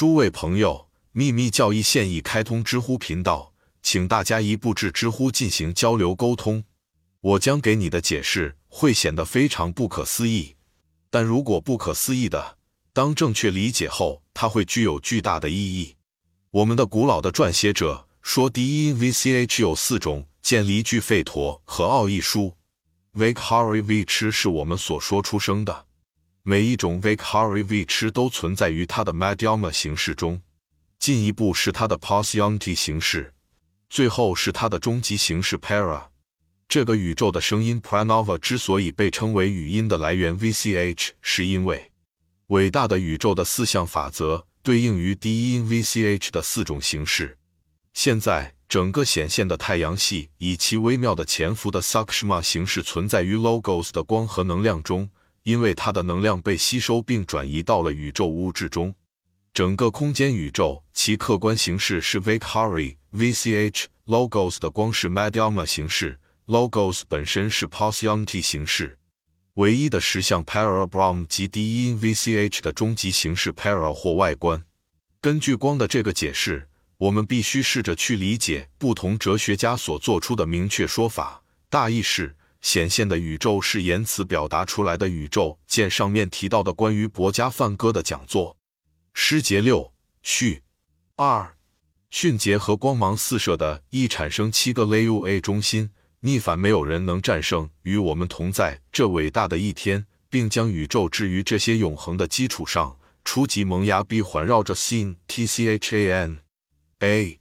诸位朋友，秘密教义现已开通知乎频道，请大家一步至知乎进行交流沟通。我将给你的解释会显得非常不可思议，但如果不可思议的，当正确理解后，它会具有巨大的意义。我们的古老的撰写者说，第一 VCH 有四种：见离句吠陀和奥义书。Vikhari V 吃是我们所说出生的。每一种 Vikhari V 吃都存在于它的 Madhyama 形式中，进一步是它的 Pasyanti 形式，最后是它的终极形式 Para。这个宇宙的声音 Pranava 之所以被称为语音的来源 VCH，是因为伟大的宇宙的四项法则对应于第一 VCH 的四种形式。现在，整个显现的太阳系以其微妙的潜伏的 Sakshma 形式存在于 Logos 的光和能量中。因为它的能量被吸收并转移到了宇宙物质中，整个空间宇宙其客观形式是 Vikhari VCH Logos 的光是 Madhyama 形式，Logos 本身是 Posyonti 形式，唯一的实相 Parabrahm 及第一 VCH 的终极形式 Para 或外观。根据光的这个解释，我们必须试着去理解不同哲学家所做出的明确说法，大意是。显现的宇宙是言辞表达出来的宇宙。见上面提到的关于博加梵歌的讲座。诗节六序二，迅捷和光芒四射的易产生七个 Lua 中心，逆反没有人能战胜与我们同在这伟大的一天，并将宇宙置于这些永恒的基础上。初级萌芽 B 环绕着 Sin Tchan A，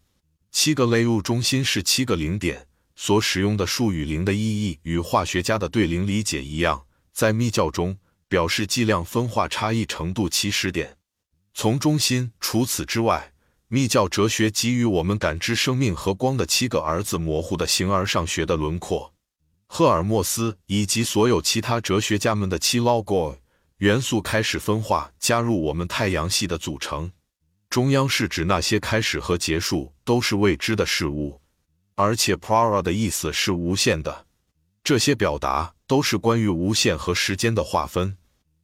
七个 Lua 中心是七个零点。所使用的术语“零”的意义与化学家的对零理解一样，在密教中表示剂量分化差异程度起始点，从中心。除此之外，密教哲学给予我们感知生命和光的七个儿子模糊的形而上学的轮廓。赫尔墨斯以及所有其他哲学家们的七 logo 元素开始分化，加入我们太阳系的组成。中央是指那些开始和结束都是未知的事物。而且 para 的意思是无限的，这些表达都是关于无限和时间的划分。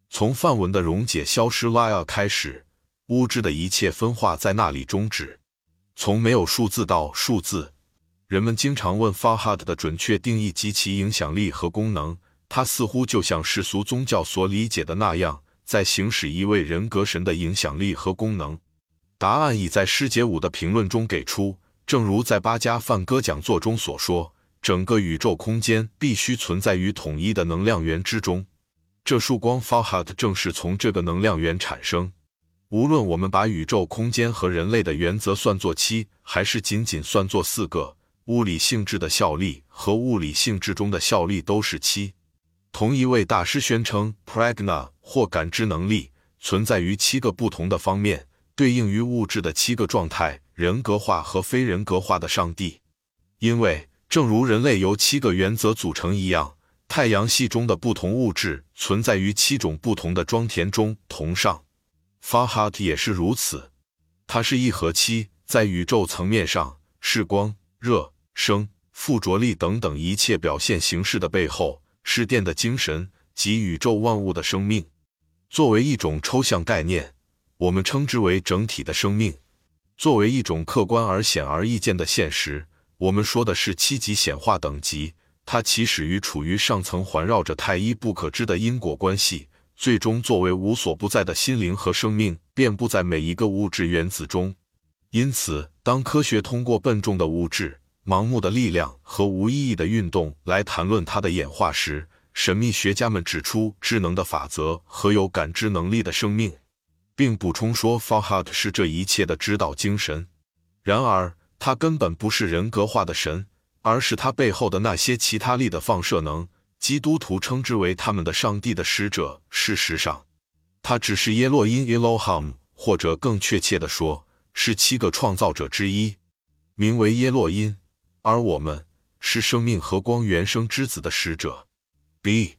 从梵文的溶解消失 laya 开始，物质的一切分化在那里终止。从没有数字到数字，人们经常问 Farhad 的准确定义及其影响力和功能。它似乎就像世俗宗教所理解的那样，在行使一位人格神的影响力和功能。答案已在师姐五的评论中给出。正如在八家梵歌讲座中所说，整个宇宙空间必须存在于统一的能量源之中。这束光 Farhat 正是从这个能量源产生。无论我们把宇宙空间和人类的原则算作七，还是仅仅算作四个，物理性质的效力和物理性质中的效力都是七。同一位大师宣称，Pragna 或感知能力存在于七个不同的方面，对应于物质的七个状态。人格化和非人格化的上帝，因为正如人类由七个原则组成一样，太阳系中的不同物质存在于七种不同的装填中。同上，Farhat 也是如此。它是一和七，在宇宙层面上是光、热、声、附着力等等一切表现形式的背后，是电的精神及宇宙万物的生命。作为一种抽象概念，我们称之为整体的生命。作为一种客观而显而易见的现实，我们说的是七级显化等级。它起始于处于上层，环绕着太一不可知的因果关系，最终作为无所不在的心灵和生命，遍布在每一个物质原子中。因此，当科学通过笨重的物质、盲目的力量和无意义的运动来谈论它的演化时，神秘学家们指出智能的法则和有感知能力的生命。并补充说，Farhat 是这一切的指导精神。然而，他根本不是人格化的神，而是他背后的那些其他力的放射能。基督徒称之为他们的上帝的使者。事实上，他只是耶洛因 （Elohim），或者更确切地说，是七个创造者之一，名为耶洛因。而我们是生命和光原生之子的使者。B，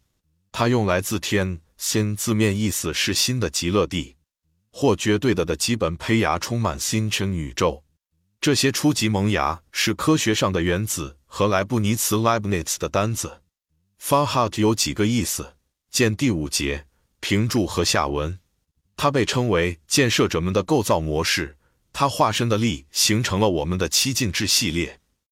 它用来自天新字面意思是新的极乐地。或绝对的的基本胚芽充满星辰宇宙，这些初级萌芽是科学上的原子和莱布尼茨 （Leibniz） 的单子。Farhat 有几个意思，见第五节评注和下文。它被称为建设者们的构造模式，它化身的力形成了我们的七进制系列。